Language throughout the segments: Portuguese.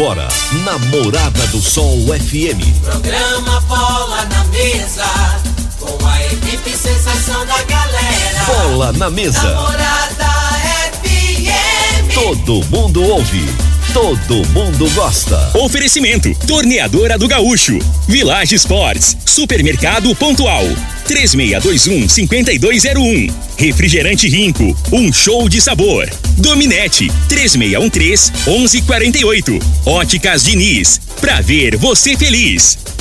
Agora, Namorada do Sol FM. Programa Bola na Mesa, com a equipe sensação da galera. Bola na Mesa. Namorada FM. Todo mundo ouve. Todo mundo gosta. Oferecimento: Torneadora do Gaúcho, Village Sports, Supermercado Pontual, 3621-5201. Refrigerante Rinco, um show de sabor. Dominete, 3613-1148. Óticas Diniz, pra ver você feliz.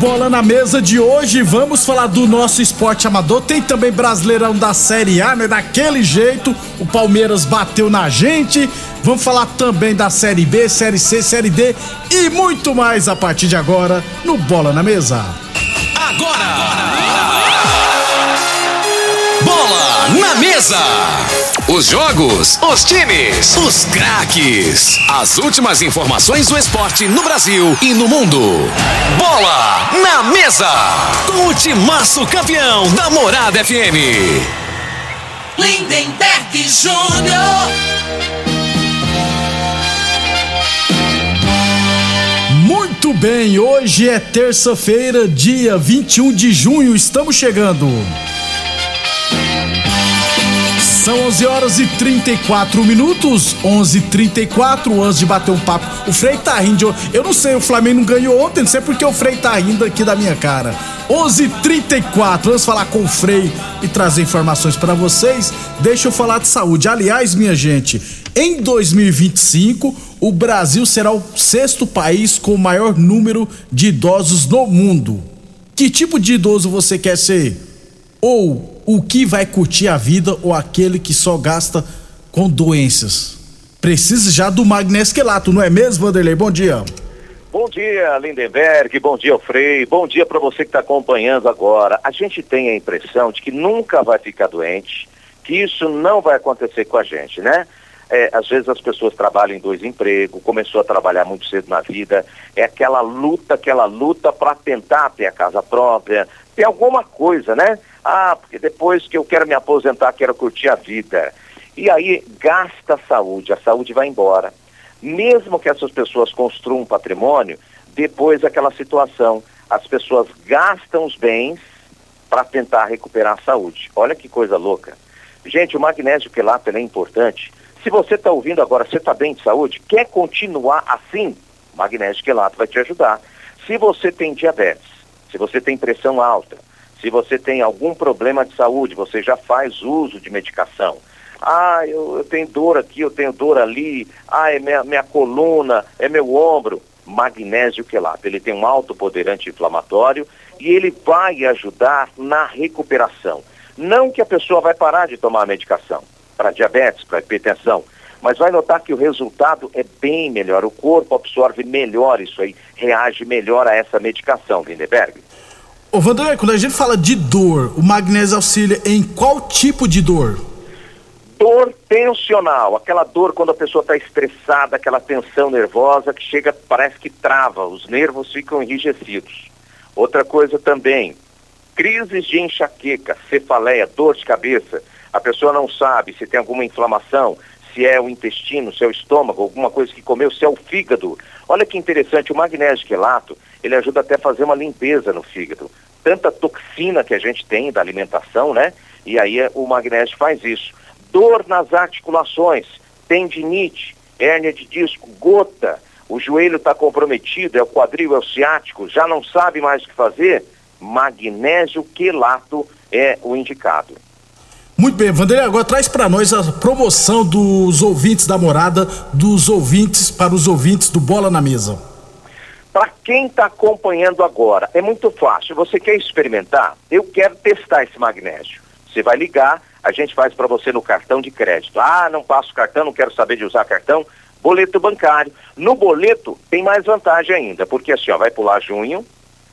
Bola na Mesa de hoje, vamos falar do nosso esporte amador. Tem também Brasileirão da Série A, né? Daquele jeito, o Palmeiras bateu na gente. Vamos falar também da Série B, Série C, Série D e muito mais a partir de agora no Bola na Mesa. Agora! Bola na mesa! Os jogos, os times, os craques. As últimas informações do esporte no Brasil e no mundo. Bola na mesa! Com o timaço campeão da Morada FM. Lindenberg Júnior. Muito bem, hoje é terça-feira, dia 21 de junho, estamos chegando. São 11 horas e 34 minutos, 11:34 antes de bater um papo. O Frei tá rindo. Eu não sei, o Flamengo não ganhou ontem, não sei porque o Frei tá rindo aqui da minha cara. 11:34 vamos falar com o Frei e trazer informações para vocês. Deixa eu falar de saúde. Aliás, minha gente, em 2025, o Brasil será o sexto país com o maior número de idosos no mundo. Que tipo de idoso você quer ser? Ou o que vai curtir a vida ou aquele que só gasta com doenças? Precisa já do magnésio quelato, não é mesmo, Vanderlei? Bom dia. Bom dia, Lindenberg. Bom dia, Frei. Bom dia para você que está acompanhando agora. A gente tem a impressão de que nunca vai ficar doente, que isso não vai acontecer com a gente, né? É, às vezes as pessoas trabalham em dois empregos, começou a trabalhar muito cedo na vida, é aquela luta, aquela luta para tentar ter a casa própria, ter alguma coisa, né? Ah, porque depois que eu quero me aposentar, quero curtir a vida. E aí gasta a saúde, a saúde vai embora. Mesmo que essas pessoas construam um patrimônio, depois daquela situação, as pessoas gastam os bens para tentar recuperar a saúde. Olha que coisa louca. Gente, o magnésio quelato é importante. Se você está ouvindo agora, você está bem de saúde, quer continuar assim? Magnésio quelato vai te ajudar. Se você tem diabetes, se você tem pressão alta, se você tem algum problema de saúde, você já faz uso de medicação. Ah, eu, eu tenho dor aqui, eu tenho dor ali, ah, é minha, minha coluna, é meu ombro. Magnésio quelato, ele tem um alto poder anti-inflamatório e ele vai ajudar na recuperação. Não que a pessoa vai parar de tomar a medicação para diabetes, para hipertensão, mas vai notar que o resultado é bem melhor. O corpo absorve melhor isso aí, reage melhor a essa medicação, Lindeberg. Ô Vanderlei, quando a gente fala de dor, o magnésio auxilia em qual tipo de dor? Dor tensional, aquela dor quando a pessoa está estressada, aquela tensão nervosa que chega, parece que trava, os nervos ficam enrijecidos. Outra coisa também, crises de enxaqueca, cefaleia, dor de cabeça. A pessoa não sabe se tem alguma inflamação, se é o intestino, se é o estômago, alguma coisa que comeu, se é o fígado. Olha que interessante, o magnésio quelato, ele ajuda até a fazer uma limpeza no fígado. Tanta toxina que a gente tem da alimentação, né? E aí é, o magnésio faz isso. Dor nas articulações, tendinite, hérnia de disco, gota, o joelho está comprometido, é o quadril, é o ciático, já não sabe mais o que fazer, magnésio quelato é o indicado. Muito bem, Vanderlei, agora traz para nós a promoção dos ouvintes da morada, dos ouvintes para os ouvintes do Bola na Mesa. Para quem está acompanhando agora, é muito fácil. Você quer experimentar? Eu quero testar esse magnésio. Você vai ligar, a gente faz para você no cartão de crédito. Ah, não passo cartão, não quero saber de usar cartão. Boleto bancário. No boleto tem mais vantagem ainda, porque assim, ó, vai pular junho,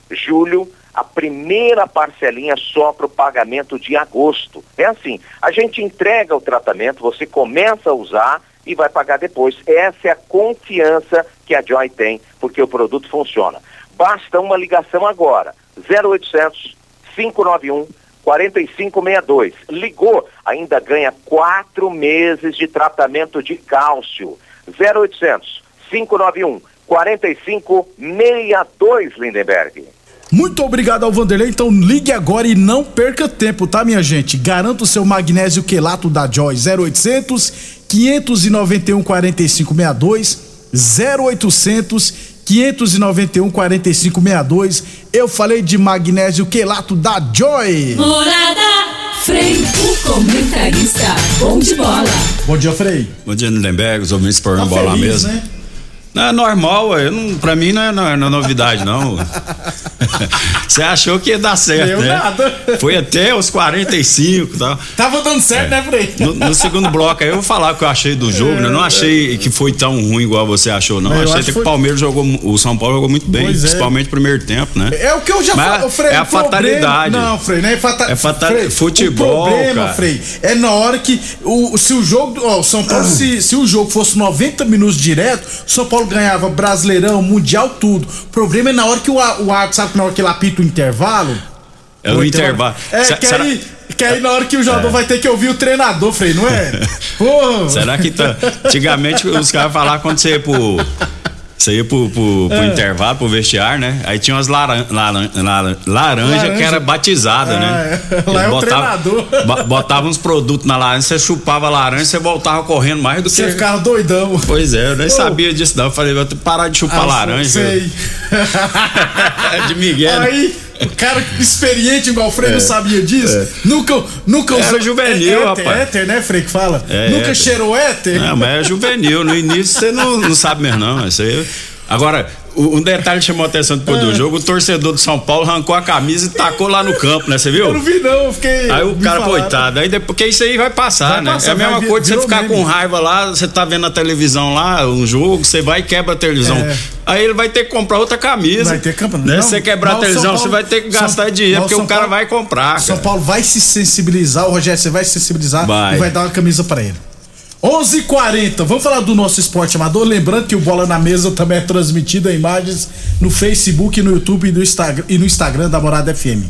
julho, a primeira parcelinha só para o pagamento de agosto. É assim, a gente entrega o tratamento, você começa a usar e vai pagar depois. Essa é a confiança que a Joy tem, porque o produto funciona. Basta uma ligação agora, 0800 591 4562. Ligou, ainda ganha quatro meses de tratamento de cálcio. 0800 591 4562, Lindenberg. Muito obrigado ao Vanderlei. Então ligue agora e não perca tempo, tá, minha gente? Garanta o seu magnésio quelato da Joy 0800 591 4562 0800 591 4562. Eu falei de magnésio quelato da Joy. Morada Frei, o comentarista, bom de bola. Bom dia, Frei. Bom dia, Lindenberg, os ouvintes por tá bola mesmo. Né? Não, é normal, eu não, pra mim não é, não é novidade, não. Você achou que ia dar certo, Deu né? nada. Foi até os 45 e tal. Tava dando certo, né, Frei? No, no segundo bloco aí eu vou falar o que eu achei do jogo, né? Não achei que foi tão ruim igual você achou, não. É, eu achei até que foi- o Palmeiras jogou, o São Paulo jogou muito bem, Pois é. principalmente no primeiro tempo, né? É o que eu já falo, Frei. é a o problema- fatalidade. Não, Frei, não é fatalidade. É fata- futebol, O problema, cara. Frei, é na hora que o, se o jogo, ó, o São Paulo, se, se o jogo fosse 90 minutos direto, o São Paulo ganhava Brasileirão, Mundial, tudo. O problema é na hora que o, o árbitro, sabe na hora que ele apita o intervalo? É o Pô, intervalo. É, Se- que aí, que aí na hora que o jogador vai ter que ouvir o treinador, Frei, não é? Será que tá. Antigamente os caras falavam quando você ia pro. Ia pro, pro, pro É. intervalo, pro vestiário, né? Aí tinha umas laran, laran, laran- laranja, Laranja. que era batizada, Ah, né? é. Lá é o treinador. bo- Botava uns produtos na laranja, você chupava a laranja, você voltava correndo mais do que. você ficava doidão. Pois é, eu nem Ô. sabia disso, não. Eu falei, vou parar de chupar Ah, laranja. Sei. de Miguel. né? Aí, o cara experiente igual o Frei não sabia disso. Nunca, nunca É. Era usou- juvenil, é, éter, rapaz. éter, né, Frei, que fala? É, nunca éter. cheirou éter? Não, mas é juvenil. No início você não, não sabe mesmo, não. Isso aí. Agora, um detalhe chamou a atenção depois do jogo: o torcedor do São Paulo arrancou a camisa e tacou lá no campo, né? Você viu? Eu não vi, não, eu fiquei. Aí o cara, falaram. coitado, aí depois, porque isso aí vai passar, Vai né? passar, é a mesma vai coisa de você ficar meme. com raiva lá, você tá vendo na televisão lá, um jogo, você vai e quebra a televisão. É. Aí ele vai ter que comprar outra camisa. Vai ter campo, né? não. Se você quebrar a o São televisão, Paulo- você vai ter que São- gastar dinheiro, mas o porque o São cara Paulo- vai comprar. São cara. Paulo vai se sensibilizar, o Rogério, você vai se sensibilizar Vai. e vai dar uma camisa pra ele. 11:40. Vamos falar do nosso esporte amador. Lembrando que o Bola na Mesa também é transmitido em imagens no Facebook, no YouTube e no Instagram, e no Instagram da Morada FM.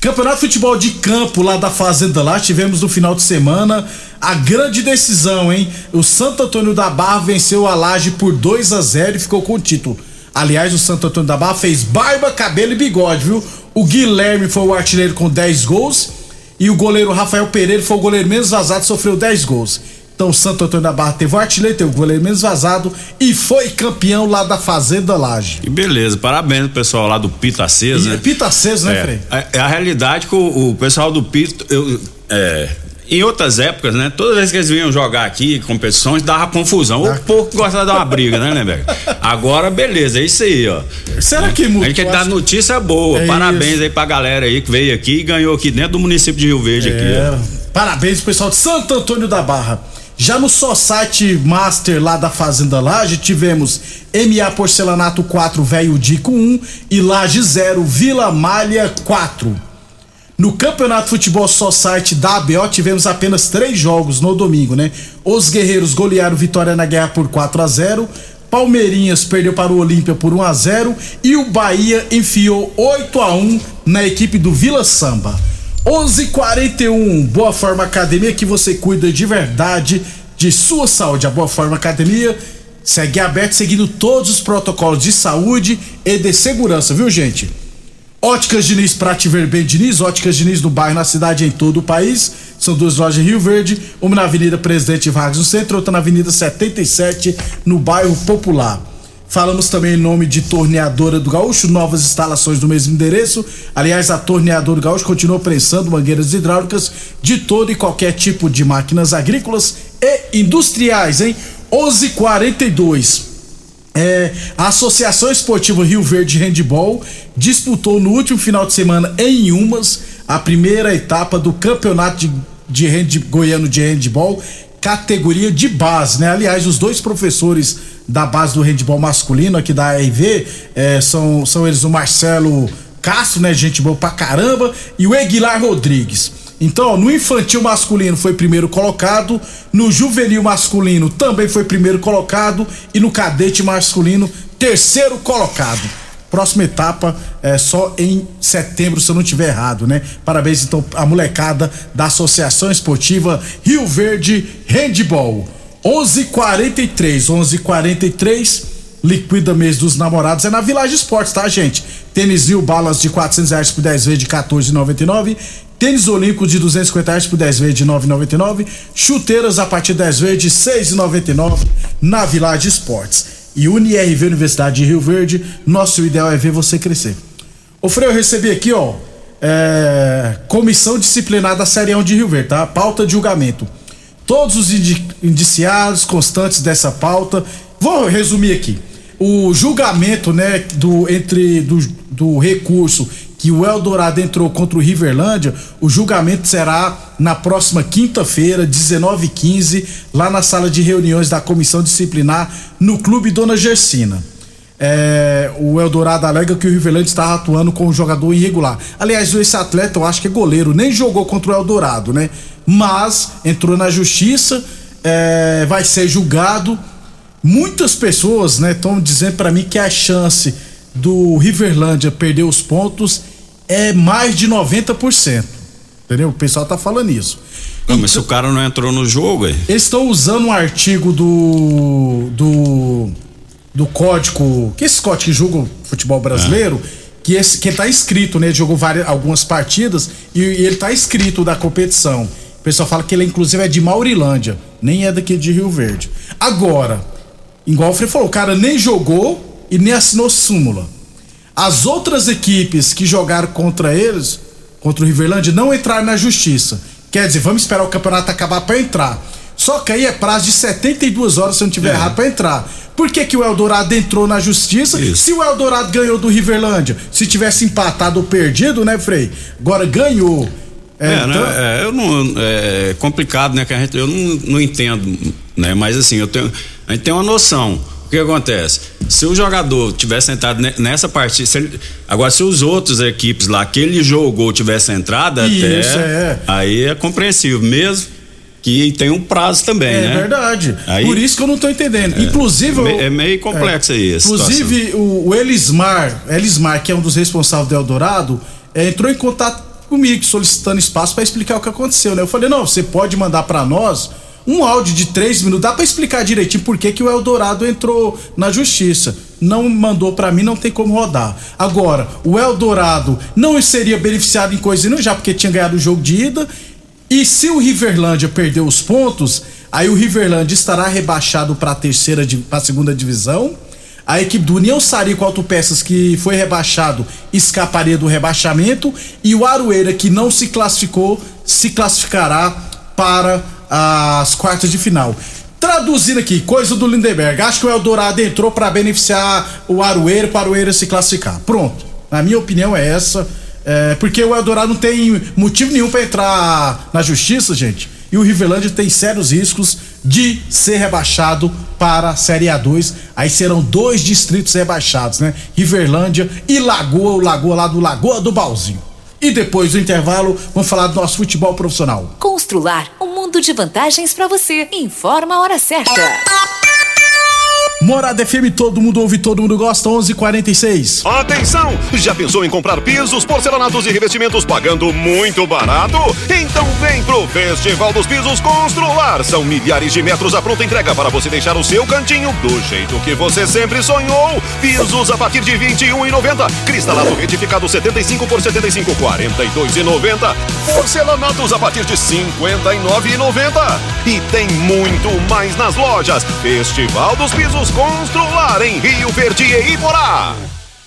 Campeonato de Futebol de Campo lá da Fazenda lá, tivemos no final de semana a grande decisão, hein? O Santo Antônio da Barra venceu a Laje por 2 a 0 e ficou com o título. Aliás, o Santo Antônio da Barra fez barba, cabelo e bigode, viu? O Guilherme foi o artilheiro com 10 gols e o goleiro Rafael Pereira foi o goleiro menos vazado, sofreu 10 gols. Então o Santo Antônio da Barra teve o artilheiro, teve o goleiro menos vazado e foi campeão lá da Fazenda Laje. E beleza, parabéns pro pessoal lá do Pito Aceso, né? E Pita aceso, né, É, Frei? é, é a realidade que o, o pessoal do Pito, eu, é, em outras épocas, né? Toda vez que eles vinham jogar aqui, competições, dava confusão. O pouco gosta de dar uma briga, né, Lemberg? Agora, beleza, é isso aí, ó. Será que A mudou? gente quer dar notícia boa. É Parabéns isso. aí pra galera aí que veio aqui e ganhou aqui dentro do município de Rio Verde aqui, É, ó. parabéns pro pessoal de Santo Antônio da Barra. Já no só site master lá da Fazenda Laje, tivemos MA Porcelanato 4 Velho Dico 1 e Laje 0 Vila Malha 4. No Campeonato Futebol Só Site da ABO tivemos apenas três jogos no domingo, né? Os Guerreiros golearam Vitória na Guerra por 4 a 0 Palmeirinhas perdeu para o Olímpia por 1 a 0 e o Bahia enfiou 8 a 1 na equipe do Vila Samba. 11:41 Boa Forma Academia que você cuida de verdade de sua saúde. A Boa Forma Academia segue aberto seguindo todos os protocolos de saúde e de segurança, viu, gente? Óticas Diniz pra te ver bem, Diniz. Óticas Diniz no bairro, na cidade em todo o país. São duas lojas em Rio Verde, uma na Avenida Presidente Vargas no centro, outra na Avenida 77 no bairro Popular. Falamos também em nome de Torneadora do Gaúcho, novas instalações no mesmo endereço. Aliás, a Torneadora do Gaúcho continua prensando mangueiras hidráulicas de todo e qualquer tipo de máquinas agrícolas e industriais, hein? 11:42. É, a Associação Esportiva Rio Verde Handball disputou no último final de semana em Umas a primeira etapa do campeonato de, de hand, goiano de handball, categoria de base, né? Aliás, os dois professores da base do handball masculino aqui da ARV é, são, são eles o Marcelo Castro, né? Gente boa pra caramba, e o Aguilar Rodrigues. Então, no infantil masculino foi primeiro colocado, no juvenil masculino também foi primeiro colocado e no cadete masculino terceiro colocado. Próxima etapa é só em setembro, se eu não tiver errado, né? Parabéns então à molecada da Associação Esportiva Rio Verde Handball. 11:43, 11:43 liquida mês dos namorados é na Village Esportes, tá, gente? Tênis New Balas de 400 reais por 10 vezes de 14,99. Tênis Olímpico de 250 reais por 10 vezes de 9,99. Chuteiras a partir de 10 vezes de 6,99 na Village Esportes. E UniRV Universidade de Rio Verde, nosso ideal é ver você crescer. Ô Frei, eu recebi aqui, ó, é, Comissão Disciplinar da Série 1 de Rio Verde, tá? Pauta de julgamento. Todos os indi indiciados constantes dessa pauta. Vou resumir aqui. O julgamento, né, do, entre do, do recurso que o Eldorado entrou contra o Riverlândia, o julgamento será na próxima quinta-feira, 19h15, lá na sala de reuniões da comissão disciplinar no Clube Dona Gersina. É, o Eldorado alega que o Riverlândia estava atuando com um jogador irregular. Aliás, esse atleta, eu acho que é goleiro, nem jogou contra o Eldorado, né? Mas entrou na justiça, é, vai ser julgado. Muitas pessoas, né, estão dizendo para mim que a chance do Riverlândia perder os pontos é mais de 90%. Entendeu? O pessoal tá falando isso. Não, mas se o cara não entrou no jogo, aí. Eles estão usando um artigo do. do. do código. Que esse código que julga o futebol brasileiro. Que, esse, que tá escrito, né? Ele jogou várias, algumas partidas e, e ele tá escrito da competição. O pessoal fala que ele, inclusive, é de Maurilândia, nem é daqui de Rio Verde. Agora, igual o Frei falou, o cara nem jogou e nem assinou súmula. As outras equipes que jogaram contra eles, contra o Riverlândia, não entraram na justiça. Quer dizer, vamos esperar o campeonato acabar para entrar. Só que aí é prazo de 72 horas, se eu não tiver É. errado, para entrar. Por que, que o Eldorado entrou na justiça Isso. se o Eldorado ganhou do Riverlândia? Se tivesse empatado ou perdido, né, Frei? Agora ganhou. É, então- né? É, eu não, é complicado, né? Que a gente, eu não, não entendo, né? Mas assim, eu tenho, a gente tem uma noção. O que acontece? Se o jogador tivesse entrado ne- nessa partida, se ele- agora se os outros equipes lá que ele jogou tivesse entrado Isso, até, é. aí é compreensível, mesmo que tem um prazo também, É né? verdade. Aí- Por isso que eu não tô entendendo. Inclusive. Me- eu- é meio complexo aí a Inclusive, o, o Elismar, Elismar, que é um dos responsáveis do Eldorado, é, entrou em contato comigo solicitando espaço para explicar o que aconteceu, né? Eu falei, não, você pode mandar para nós um áudio de três minutos, dá para explicar direitinho por que, que o Eldorado entrou na justiça. Não mandou para mim, não tem como rodar. Agora, o Eldorado não seria beneficiado em coisa nenhuma, já porque tinha ganhado o jogo de ida. E se o Riverlândia perder os pontos, aí o Riverlândia estará rebaixado para a terceira, para segunda divisão. A equipe do União Sarico Autopeças, que foi rebaixado, escaparia do rebaixamento. E o Aroeira, que não se classificou, se classificará para as quartas de final. Traduzindo aqui, coisa do Lindenberg. Acho que o Eldorado entrou para beneficiar o Aroeira, para o Aroeira se classificar. Pronto. Na minha opinião é essa. É, porque o Eldorado não tem motivo nenhum para entrar na justiça, gente. E o Riverlândia tem sérios riscos de ser rebaixado para a Série A2. Aí serão dois distritos rebaixados, né? Riverlândia e Lagoa, o Lagoa lá do Lagoa do Balzinho. E depois do intervalo, vamos falar do nosso futebol profissional. Constrular um mundo de vantagens para você. Informa a hora certa. Morada FM, todo mundo ouve, todo mundo gosta, 11:46. Atenção! Já pensou em comprar pisos, porcelanatos e revestimentos pagando muito barato? Então vem pro Festival dos Pisos Constrular. São milhares de metros à pronta entrega para você deixar o seu cantinho do jeito que você sempre sonhou. Pisos a partir de R$ 21,90. Cristalado retificado 75 por 75, R$ 42,90. Porcelanatos a partir de R$ 59,90. E tem muito mais nas lojas. Festival dos Pisos Constrular em Rio Verde e Iporá.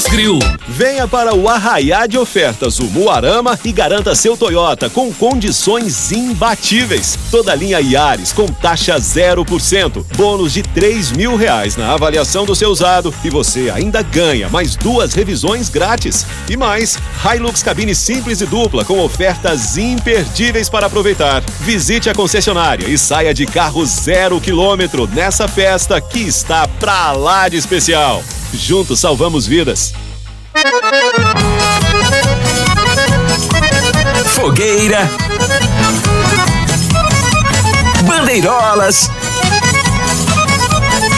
Grill. Venha para o Arraiá de Ofertas, o Muarama e garanta seu Toyota com condições imbatíveis. Toda linha Yaris com taxa 0%, bônus de 3 mil reais na avaliação do seu usado e você ainda ganha mais duas revisões grátis. E mais, Hilux cabine simples e dupla com ofertas imperdíveis para aproveitar. Visite a concessionária e saia de carro zero quilômetro nessa festa que está pra lá de especial. Juntos salvamos vidas. Fogueira. Bandeirolas.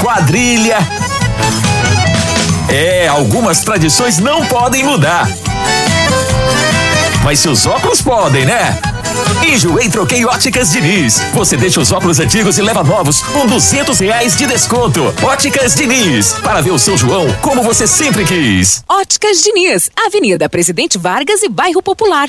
Quadrilha. É, algumas tradições não podem mudar. Mas seus óculos podem, né? Enjoei Troquei Óticas Diniz. Você deixa os óculos antigos e leva novos com duzentos reais de desconto. Óticas Diniz. Para ver o São João como você sempre quis. Óticas Diniz, Avenida Presidente Vargas e Bairro Popular.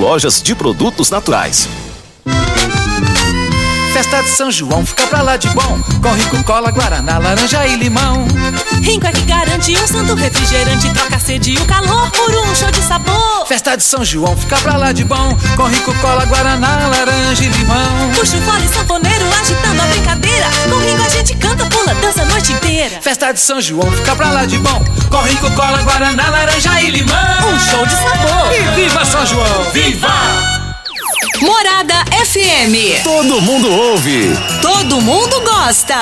lojas de produtos naturais. Festa de São João fica pra lá de bom Com rico, cola, guaraná, laranja e limão santo refrigerante Troca a sede e o calor por um show de sabor Festa de São João fica pra lá de bom Com rico, cola, guaraná, laranja e limão Puxa o fole sanfoneiro agitando a brincadeira Com Rinco a gente canta, pula, dança a noite inteira Festa de São João fica pra lá de bom Com rico, cola, guaraná, laranja e limão Um show de sabor E viva São João! Viva! Morada FM. Todo mundo ouve. Todo mundo gosta.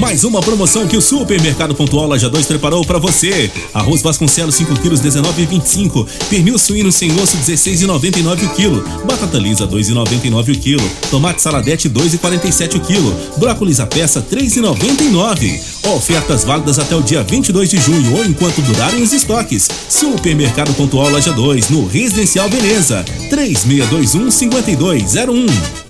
Mais uma promoção que o Supermercado Pontual Loja 2 preparou para você. Arroz Vasconcelos 5 quilos 19,25. Pernil suíno sem osso 16,99 o quilo. Batata lisa 2,99 o quilo. Tomate saladete 2,47 o quilo. Brócolis a peça 3,99. Ofertas válidas até o dia 22 de junho ou enquanto durarem os estoques. Supermercado Pontual Loja 2 no Residencial Veneza 3621 5201.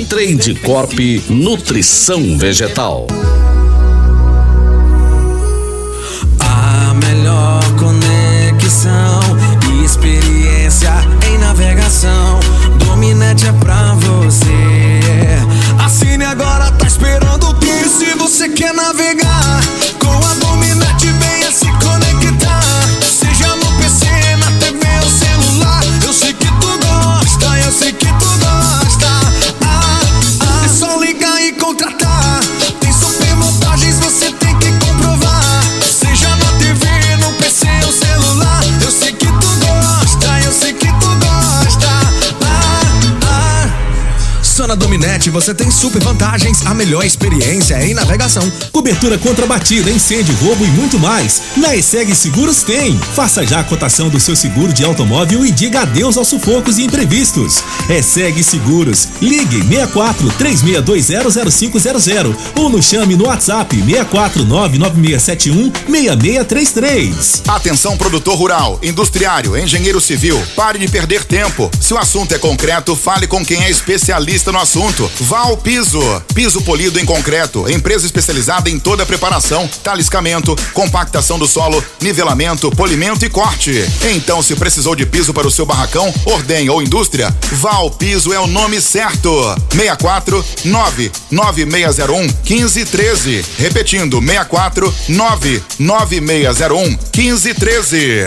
Trade Corp Nutrição Vegetal. A melhor conexão e experiência em navegação. Dominete é pra você. Assine agora, tá esperando o quê? Se você quer navegar você tem super vantagens, a melhor experiência em navegação. Cobertura contra batida, incêndio, roubo e muito mais. Na ESEG Seguros tem. Faça já a cotação do seu seguro de automóvel e diga adeus aos sufocos e imprevistos. ESEG Seguros. Ligue 64 36200500 ou nos chame no WhatsApp 64 99671 6633. Atenção produtor rural, industriário, engenheiro civil, pare de perder tempo. Se o assunto é concreto, fale com quem é especialista no assunto. Val Piso, piso polido em concreto, empresa especializada em toda a preparação, taliscamento, compactação do solo, nivelamento, polimento e corte. Então, se precisou de piso para o seu barracão, ordem ou indústria, Val Piso é o nome certo. 64 99601 1513. Repetindo, 64 99601 1513.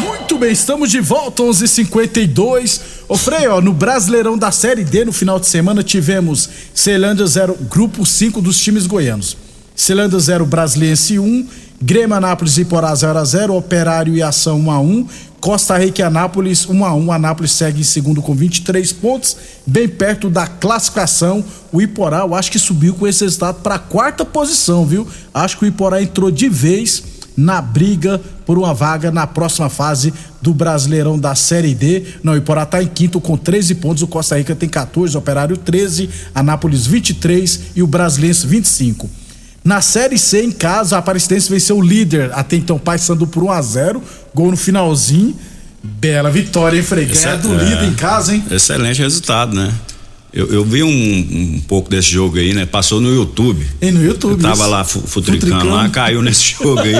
Muito bem, estamos de volta, 11:52. h 52 Ô Frei, ó, no Brasileirão da Série D, no final de semana, tivemos Ceilândia 0, grupo 5 dos times goianos. Ceilândia 0, Brasiliense 1, Grêmio Anápolis e Porá 0 a 0 Operário e Ação 1 a 1 Costa Rica e Anápolis 1 a 1 Anápolis segue em segundo com 23 pontos, bem perto da classificação. O Iporá, eu acho que subiu com esse resultado para a quarta posição, viu? Acho que o Iporá entrou de vez na briga por uma vaga na próxima fase do Brasileirão da Série D. Não, o Iporá está em quinto com 13 pontos, o Costa Rica tem 14, o Operário 13, Anápolis 23 e o Brasilense 25. Na Série C, em casa, a Aparecidense venceu o líder, até então Paysandu por 1 a 0 gol no finalzinho. Bela vitória, hein, Frei? Ganhar do é, líder em casa, hein? Excelente resultado, né? Eu, eu vi um, um, pouco desse jogo aí, né? Passou no YouTube. E no YouTube. Eu tava isso. lá fu- futricando lá, caiu nesse jogo aí.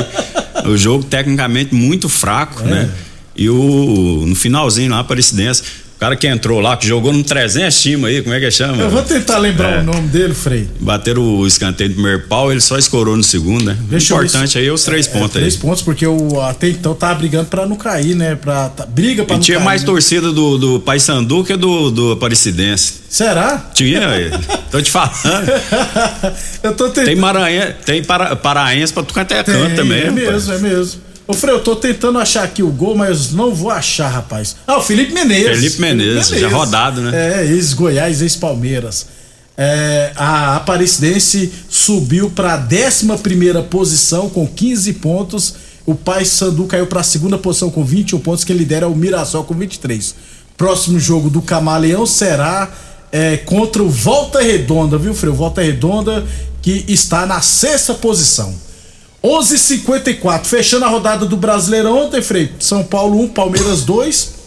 o jogo tecnicamente muito fraco, É. né? E o no finalzinho lá, Aparecidense, cara que entrou lá, que jogou no 300 time aí, como é que chama? Eu vou tentar lembrar É. o nome dele, Frei. Bateram o escanteio do primeiro pau, ele só escorou no segundo, né? O Deixa eu importante se- aí é os três pontos Três aí. pontos, porque o até então tava brigando pra não cair, né? Pra, tá- briga pra E não tinha cair. mais né? torcida do, do Paysandu que do, do Aparecidense. Será? Tinha, tô te falando. eu tô tentando. Tem Maranhã, tem para, paraense pra tu cantar é canto também. É mesmo, é mesmo. Ô, Frei, eu tô tentando achar aqui o gol, mas não vou achar, rapaz. Ah, o Felipe Menezes. Felipe Menezes, já rodado, né? É, ex-Goiás, ex-Palmeiras. É, a Aparecidense subiu pra 11 posição com 15 pontos. O Paysandu caiu pra segunda posição com 21 pontos, que lidera o Mirassol com 23. Próximo jogo do Camaleão será é, contra o Volta Redonda, viu, Frei? O Volta Redonda que está na sexta posição. 11:54 fechando a rodada do Brasileirão ontem, Frei. São Paulo 1, Palmeiras 2.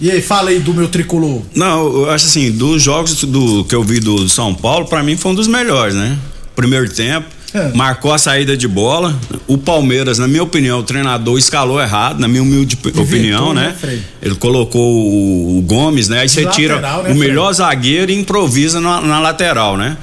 E aí, fala aí do meu tricolor. Não, eu acho assim, dos jogos do, que eu vi do São Paulo, pra mim foi um dos melhores, né? Primeiro tempo, É. marcou a saída de bola. O Palmeiras, na minha opinião, o treinador escalou errado, na minha humilde p- opinião, né, né? Frei? Ele colocou o, o Gomes, né? Aí você tira lateral, né, o Frei? melhor zagueiro e improvisa na, na lateral, né?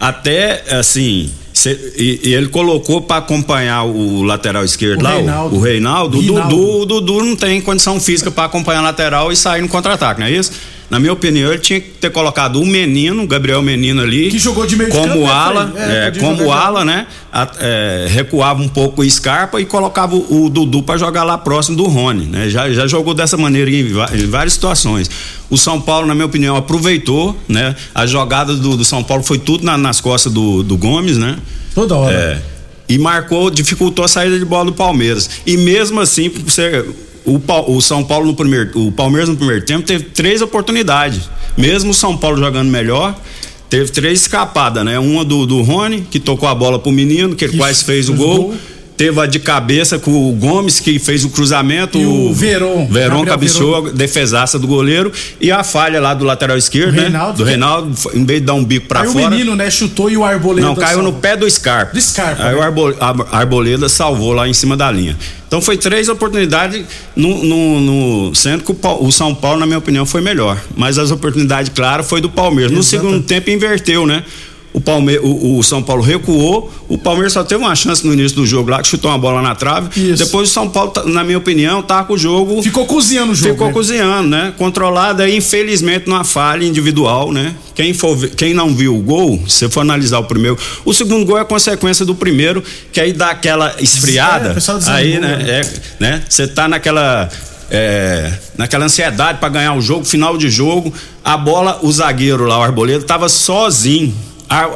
Até assim. Cê- e, e ele colocou pra acompanhar o lateral esquerdo O lá, Reinaldo. o Reinaldo. O. Dudu, o Dudu não tem condição física pra acompanhar a lateral e sair no contra-ataque, não é isso? Na minha opinião, ele tinha que ter colocado o menino, o Gabriel Menino ali. Que jogou de meio de como campo, né, ala? É, é, como ala, né? A- é, recuava um pouco o Scarpa e colocava o, o Dudu pra jogar lá próximo do Rony, né? Já, já jogou dessa maneira em, em várias situações. O São Paulo, na minha opinião, aproveitou, né? A jogada do, do São Paulo foi tudo na- nas costas do, do Gomes, né? Toda hora. É. E marcou, dificultou a saída de bola do Palmeiras. E mesmo assim, você, o, o São Paulo no primeiro, o Palmeiras no primeiro tempo teve três oportunidades. Mesmo o São Paulo jogando melhor, teve três escapadas, né? Uma do, do Rony, que tocou a bola pro menino, que ele quase fez o fez o gol. gol. Teve a de cabeça com o Gomes, que fez o cruzamento. E o Veron, Verón Gabriel cabeçou a defesaça do goleiro. E a falha lá do lateral esquerdo, O né? Reinaldo, do que- Reinaldo, em vez de dar um bico pra aí fora. o menino, né, chutou e o Arboleda. Não, caiu no pé do Scarpa. Do Scarpa, Aí né? o Arbo- a- Arboleda salvou lá em cima da linha. Então foi três oportunidades, no, no- no- sendo que o, o São Paulo, na minha opinião, foi melhor. Mas as oportunidades, claro, foi do Palmeiras. No segundo tempo inverteu, né? O, Palme o, o, São Paulo recuou, o Palmeiras só teve uma chance no início do jogo lá, que chutou uma bola na trave. Isso. Depois o São Paulo, tá, na minha opinião, tá com o jogo. Ficou cozinhando o jogo. Ficou né? cozinhando, né? Controlado aí, infelizmente, numa falha individual, né? Quem, for, quem não viu o gol, se for analisar o primeiro. O segundo gol é consequência do primeiro, que aí dá aquela esfriada. É, aí, né? né? É, né? Você tá naquela é, naquela ansiedade para ganhar o jogo, final de jogo, a bola, o zagueiro lá, o Arboleda, estava sozinho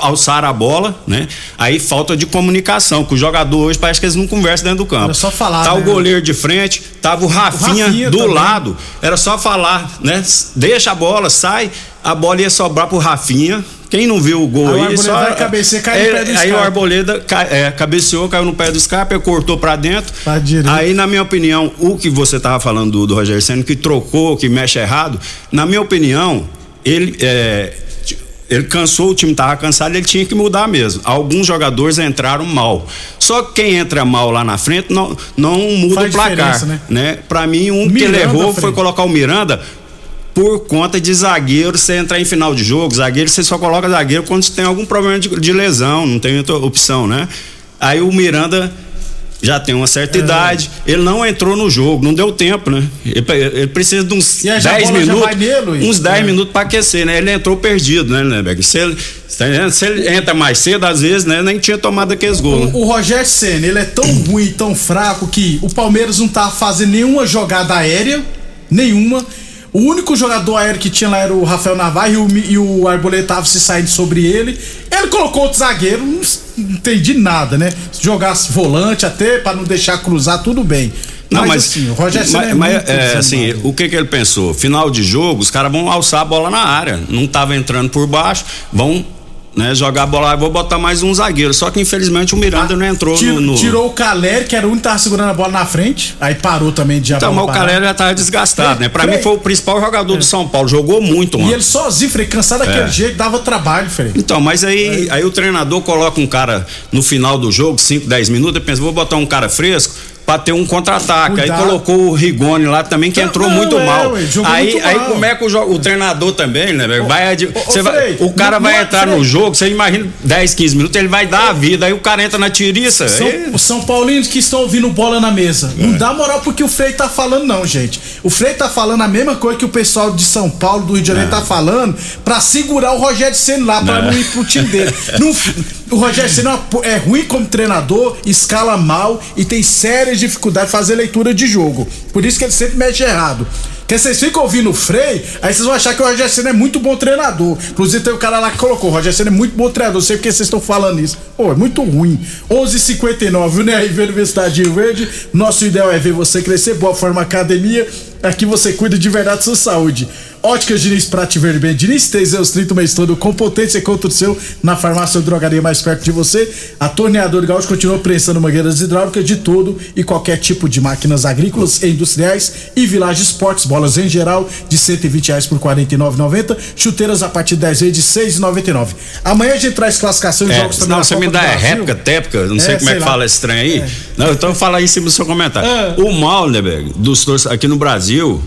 alçar a bola, né? Aí falta de comunicação, que o jogador hoje parece que eles não conversam dentro do campo. Era só falar. Tá né? o goleiro de frente, tava o Rafinha, o Rafinha do também. lado, era só falar, né? Deixa a bola, sai, a bola ia sobrar pro Rafinha, quem não viu o gol aí, aí só. Vai cabecear, cai é, no pé do aí o Arboleda é, cabeceou, caiu no pé do Scarpa, cortou para dentro. Pra aí, na minha opinião, o que você tava falando do, do Roger Senna, que trocou, que mexe errado, na minha opinião, ele. É, ele cansou, o time estava cansado, ele tinha que mudar mesmo. Alguns jogadores entraram mal. Só que quem entra mal lá na frente não, não muda Faz o placar. Né? né? Para mim, um Miranda que ele errou foi colocar o Miranda por conta de zagueiro, você entrar em final de jogo, zagueiro, você só coloca zagueiro quando você tem algum problema de, de lesão, não tem outra opção, né? Aí o Miranda já tem uma certa é. idade, ele não entrou no jogo, não deu tempo, né? Ele, ele precisa de uns 10 minutos, nele, uns 10 é. minutos para aquecer, né? Ele entrou perdido, né, Neberg? Se ele, se ele entra mais cedo, às vezes, né, nem tinha tomado aqueles gols. O, né? o Rogério Senna, ele é tão ruim, tão fraco que o Palmeiras não tá fazendo nenhuma jogada aérea, nenhuma o único jogador aéreo que tinha lá era o Rafael Navarro e o, e o Arboleta tava se saindo sobre ele. Ele colocou outro zagueiro, não, entendi nada, né? Se jogasse volante até para não deixar cruzar, tudo bem. Não, mas, mas assim, o Rogério mas, é, mas, é assim, o que que ele pensou? Final de jogo, os caras vão alçar a bola na área. Não tava entrando por baixo, vão né, jogar a bola, vou botar mais um zagueiro. Só que infelizmente o Miranda ah, não entrou tir, no, no, Tirou o Caleri, que era o único que tava segurando a bola na frente, aí parou também de Então, mas o Caleri já tava desgastado, é, né? Pra mim foi o principal jogador é. do São Paulo, jogou muito, mano. E ele sozinho, Frei, cansado daquele é. jeito, dava trabalho, Frei. Então, mas aí, aí o treinador coloca um cara no final do jogo, 5, 10 minutos, e pensa, vou botar um cara fresco para ter um contra-ataque. Aí colocou o Rigoni lá também, que entrou não, muito é, mal. Ué, aí, muito aí mal. como é que o, o treinador também, né, velho? Vai, ô, ô, vai, o cara vai entrar no jogo, você imagina 10, 15 minutos, ele vai dar a vida. Aí o cara entra na tiriça. São, aí... São Paulinos que estão ouvindo bola na mesa. É. Não dá moral porque o Frei tá falando, não, gente. O Frei tá falando a mesma coisa que o pessoal de São Paulo, do Rio de Janeiro, é. tá falando pra segurar o Rogério Senna lá, pra não, não ir pro time dele. não, o Rogério Senna é ruim como treinador, escala mal e tem sérias dificuldades de fazer leitura de jogo. Por isso que ele sempre mexe errado. Porque vocês ficam ouvindo o Frei, aí vocês vão achar que o Rogério Senna é muito bom treinador. Inclusive tem o cara lá que colocou, o Rogério Senna é muito bom treinador, sei porque vocês estão falando isso. Pô, é muito ruim. 11:59 UNRV Universidade de Rio Verde. Nosso ideal é ver você crescer, boa forma academia. Aqui você cuida de verdade da sua saúde. Óticas Diniz Prate Verde Bem Diniz, Teseus 30 o mês todo com potência contra o seu na farmácia ou drogaria mais perto de você. A Torneador Gaúcho continua prensando mangueiras hidráulicas de todo e qualquer tipo de máquinas agrícolas e industriais e Village Esportes, bolas em geral de 120 reais por 49,90, chuteiras a partir de 10 vezes de 6,99. Amanhã a gente traz classificação e é, jogos também. Não, você me dá é réplica, tépica, não é, sei como é que lá. fala esse trem aí. É. Não, então fala aí em cima do seu comentário. É. O mal, né, dos aqui no Brasil,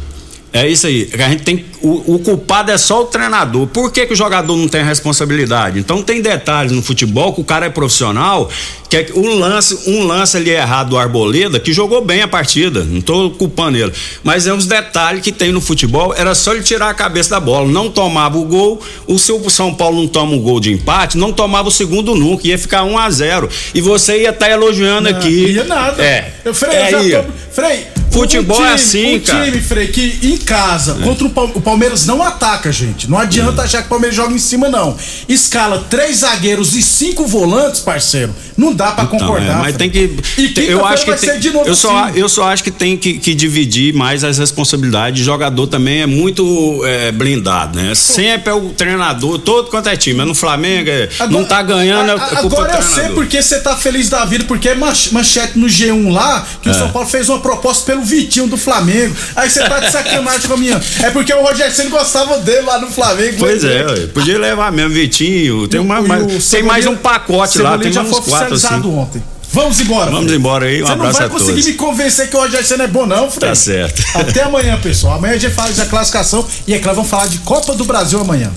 é isso aí. A gente tem o, o, culpado é só o treinador. Por que, que o jogador não tem responsabilidade? Então tem detalhes no futebol que o cara é profissional, que é um lance, um lance ali errado do Arboleda, que jogou bem a partida. Não estou culpando ele. Mas é uns detalhes que tem no futebol, era só ele tirar a cabeça da bola. Não tomava o gol. O seu São Paulo não toma um gol de empate, não tomava o segundo nunca, ia ficar 1 a 0 E você ia estar tá elogiando não, aqui. Ia nada. É. Eu, Frei, é, já tô, Frei, Futebol um é time, é assim, um cara. time, Frei, que em casa, é. contra o, o, Palmeiras não ataca, gente. Não adianta é. achar que o Palmeiras joga em cima, não. Escala três zagueiros e cinco volantes, parceiro. Não dá para então, concordar. É, mas tem que. E eu acho que tem, eu só, assim. eu só acho que tem que, que, dividir mais as responsabilidades. O jogador também é muito é, blindado, né? Sempre é o treinador, todo quanto é time. É no Flamengo, é, agora, não tá ganhando. A, a, é agora eu sei porque você tá feliz da vida, porque é manchete no G1 lá que o São Paulo fez uma proposta pelo Vitinho do Flamengo. Aí você tá de sacanagem com a minha. É porque o Rogério Senna gostava dele lá no Flamengo. Pois é, podia levar mesmo Vitinho. Tem, uma, mais, tem mais um pacote lá, tem uns quatro assim. Ontem. Vamos embora. Vamos filho. embora aí. Um Você não vai conseguir me convencer que o Rogério Senna é bom, não, Fred. Tá certo. Até amanhã, pessoal. Amanhã a gente fala da classificação e é claro, vamos falar de Copa do Brasil amanhã.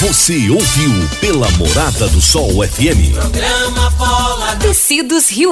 Você ouviu pela Morada do Sol FM. Programa Bola Tecidos Rio